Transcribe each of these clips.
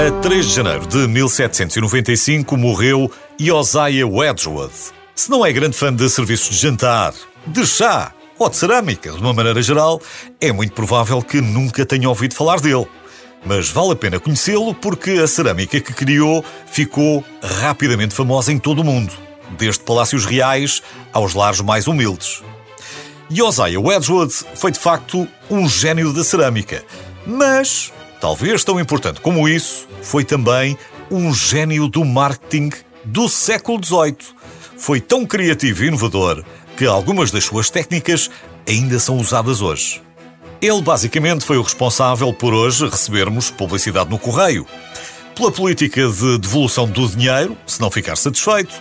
A 3 de janeiro de 1795 morreu Josiah Wedgwood. Se não é grande fã de serviços de jantar, de chá ou de cerâmica, de uma maneira geral, é muito provável que nunca tenha ouvido falar dele. Mas vale a pena conhecê-lo porque a cerâmica que criou ficou rapidamente famosa em todo o mundo, desde palácios reais aos lares mais humildes. Josiah Wedgwood foi de facto um gênio da cerâmica, mas Talvez tão importante como isso, foi também um gênio do marketing do século XVIII. Foi tão criativo e inovador que algumas das suas técnicas ainda são usadas hoje. Ele basicamente foi o responsável por hoje recebermos publicidade no correio, pela política de devolução do dinheiro, se não ficar satisfeito,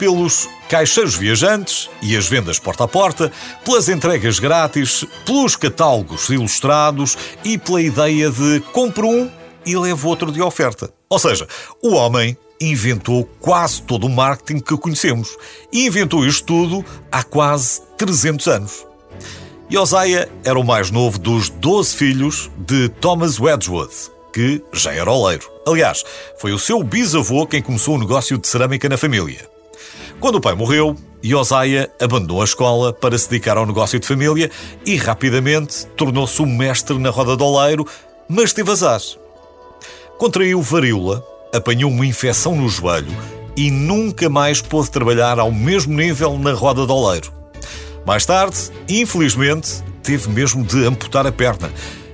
pelos caixeiros viajantes e as vendas porta a porta, pelas entregas grátis, pelos catálogos ilustrados e pela ideia de compro um e levo outro de oferta. Ou seja, o homem inventou quase todo o marketing que conhecemos e inventou isto tudo há quase 300 anos. Josiah era o mais novo dos 12 filhos de Thomas Wedgwood, que já era oleiro. Aliás, foi o seu bisavô quem começou o negócio de cerâmica na família. Quando o pai morreu, Josiah abandonou a escola para se dedicar ao negócio de família e rapidamente tornou-se um mestre na roda do oleiro, mas teve azar. Contraiu varíola, apanhou uma infecção no joelho e nunca mais pôde trabalhar ao mesmo nível na roda do oleiro. Mais tarde, infelizmente, teve mesmo de amputar a perna,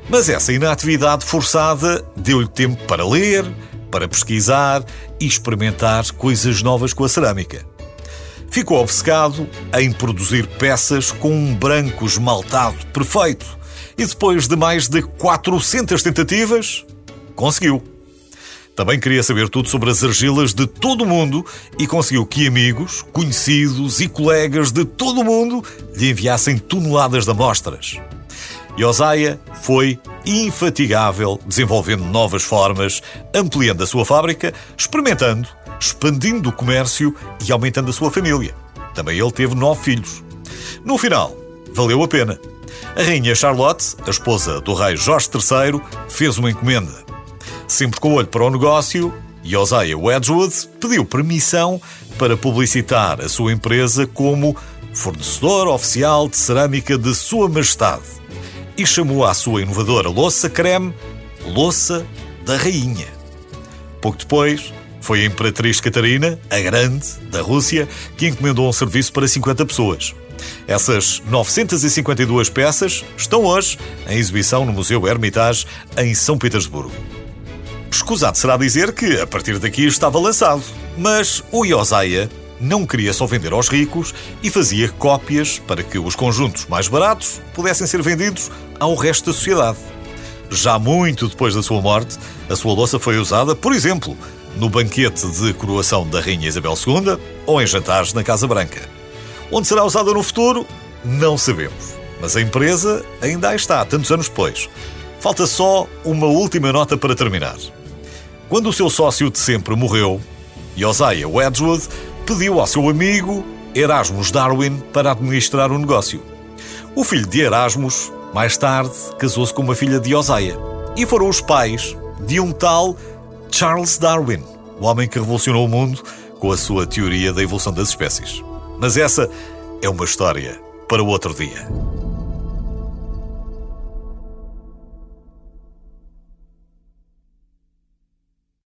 mas essa inatividade forçada deu-lhe tempo para ler, para pesquisar e experimentar coisas novas com a cerâmica. Ficou obcecado em produzir peças com um branco esmaltado perfeito e depois de mais de 400 tentativas, conseguiu. Também queria saber tudo sobre as argilas de todo o mundo e conseguiu que amigos, conhecidos e colegas de todo o mundo lhe enviassem toneladas de amostras. Josiah foi infatigável, desenvolvendo novas formas, ampliando a sua fábrica, experimentando expandindo o comércio e aumentando a sua família. Também ele teve nove filhos. No final, valeu a pena. A rainha Charlotte, a esposa do rei Jorge III, fez uma encomenda. Sempre com olho para o negócio, Josiah Wedgwood pediu permissão para publicitar a sua empresa como fornecedor oficial de cerâmica de Sua Majestade e chamou a sua inovadora louça creme Louça da Rainha. Pouco depois, foi a Imperatriz Catarina, a Grande, da Rússia, que encomendou um serviço para 50 pessoas. Essas 952 peças estão hoje em exibição no Museu Hermitage, em São Petersburgo. Escusado será dizer que, a partir daqui, estava lançado. Mas o Josiah não queria só vender aos ricos e fazia cópias para que os conjuntos mais baratos pudessem ser vendidos ao resto da sociedade. Já muito depois da sua morte, a sua louça foi usada, por exemplo, no banquete de coroação da Rainha Isabel II ou em jantares na Casa Branca. Onde será usada no futuro, não sabemos. Mas a empresa ainda aí está, tantos anos depois. Falta só uma última nota para terminar. Quando o seu sócio de sempre morreu, Josiah Wedgwood pediu ao seu amigo Erasmus Darwin para administrar o negócio. O filho de Erasmus, mais tarde, casou-se com uma filha de Josiah. E foram os pais de um tal Charles Darwin, o homem que revolucionou o mundo com a sua teoria da evolução das espécies. Mas essa é uma história para outro dia.